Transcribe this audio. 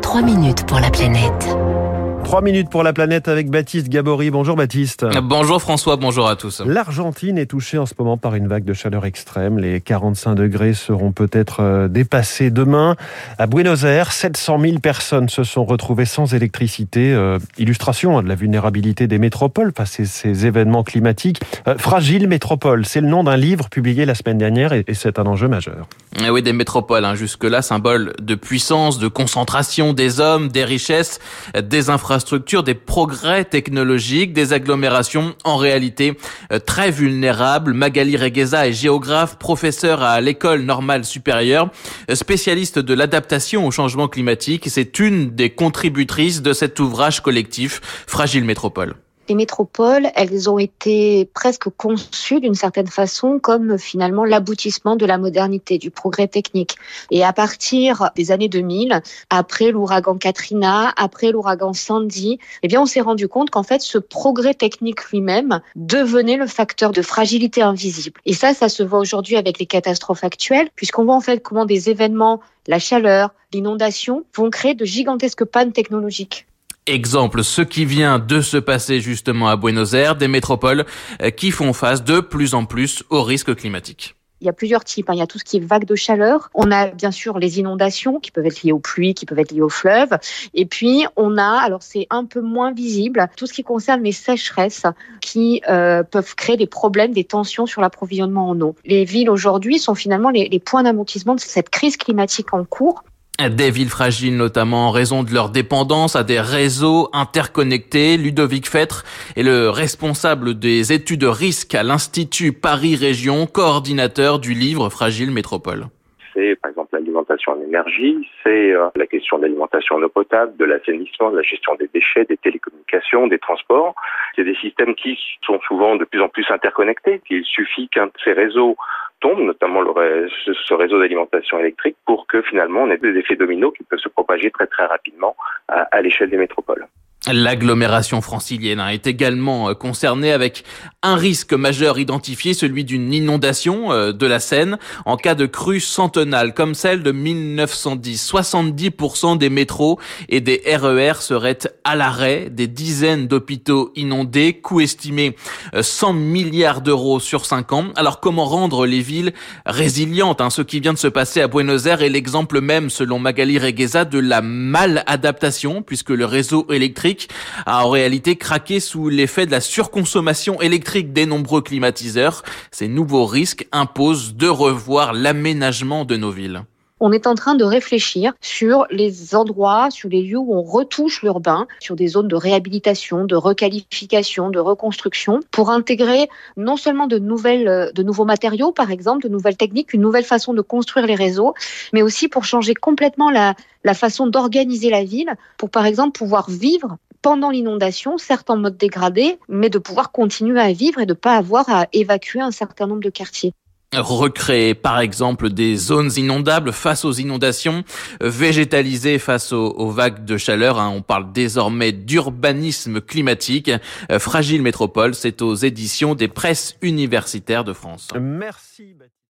3 minutes pour la planète. 3 minutes pour la planète avec Baptiste Gabory. Bonjour Baptiste. Bonjour François, bonjour à tous. L'Argentine est touchée en ce moment par une vague de chaleur extrême. Les 45 degrés seront peut-être euh, dépassés demain. À Buenos Aires, 700 000 personnes se sont retrouvées sans électricité. Euh, illustration de la vulnérabilité des métropoles face à ces événements climatiques. Euh, Fragile métropole, c'est le nom d'un livre publié la semaine dernière et, et c'est un enjeu majeur. Et oui, des métropoles, hein, jusque-là, symbole de puissance, de concentration des hommes, des richesses, des infrastructures, des progrès technologiques, des agglomérations en réalité euh, très vulnérables. Magali Regueza est géographe, professeur à l'école normale supérieure, euh, spécialiste de l'adaptation au changement climatique. C'est une des contributrices de cet ouvrage collectif Fragile Métropole les métropoles, elles ont été presque conçues d'une certaine façon comme finalement l'aboutissement de la modernité, du progrès technique. Et à partir des années 2000, après l'ouragan Katrina, après l'ouragan Sandy, eh bien, on s'est rendu compte qu'en fait, ce progrès technique lui-même devenait le facteur de fragilité invisible. Et ça, ça se voit aujourd'hui avec les catastrophes actuelles, puisqu'on voit en fait comment des événements, la chaleur, l'inondation, vont créer de gigantesques pannes technologiques. Exemple, ce qui vient de se passer justement à Buenos Aires, des métropoles euh, qui font face de plus en plus aux risques climatiques. Il y a plusieurs types. Hein. Il y a tout ce qui est vague de chaleur. On a bien sûr les inondations qui peuvent être liées aux pluies, qui peuvent être liées aux fleuves. Et puis on a, alors c'est un peu moins visible, tout ce qui concerne les sécheresses qui euh, peuvent créer des problèmes, des tensions sur l'approvisionnement en eau. Les villes aujourd'hui sont finalement les, points d'amortissement de cette crise climatique en cours des villes fragiles notamment en raison de leur dépendance à des réseaux interconnectés. Ludovic Fêtre est le responsable des études de risque à l'Institut Paris Région, coordinateur du livre Fragile Métropole. C'est par exemple l'alimentation en énergie, c'est euh, la question de l'alimentation en eau potable, de l'assainissement, de la gestion des déchets, des télécommunications, des transports. C'est des systèmes qui sont souvent de plus en plus interconnectés. Il suffit qu'un de ces réseaux tombe, notamment le, ce réseau d'alimentation électrique, pour que finalement on ait des effets dominos qui peuvent se propager très très rapidement à, à l'échelle des métropoles. L'agglomération francilienne est également euh, concernée avec un risque majeur identifié, celui d'une inondation euh, de la Seine en cas de crue centenale comme celle de 1910. 70% des métros et des RER e seraient à l'arrêt, des dizaines d'hôpitaux inondés, coût estimé 100 euh, milliards d'euros sur 5 ans. Alors comment rendre les villes résilientes hein? Ce qui vient de se passer à Buenos Aires est l'exemple même, selon Magali Regueza, de la maladaptation puisque le réseau électrique a en réalité craqué sous l'effet de la surconsommation électrique des nombreux climatiseurs. Ces nouveaux risques imposent de revoir l'aménagement de nos villes on est en train de réfléchir sur les endroits, sur les lieux où on retouche l'urbain, sur des zones de réhabilitation, de requalification, de reconstruction, pour intégrer non seulement de nouvelles, de nouveaux matériaux, par exemple, de nouvelles techniques, une nouvelle façon de construire les réseaux, mais aussi pour changer complètement la, la façon d'organiser la ville, pour par exemple pouvoir vivre pendant l'inondation, certes en mode dégradé, mais de pouvoir continuer à vivre et de ne pas avoir à évacuer un certain nombre de quartiers recréer par exemple des zones inondables face aux inondations, végétaliser face aux, vagues de chaleur. Hein. On parle désormais d'urbanisme climatique. Euh, Fragile Métropole, c'est aux éditions des presses universitaires de France. Merci.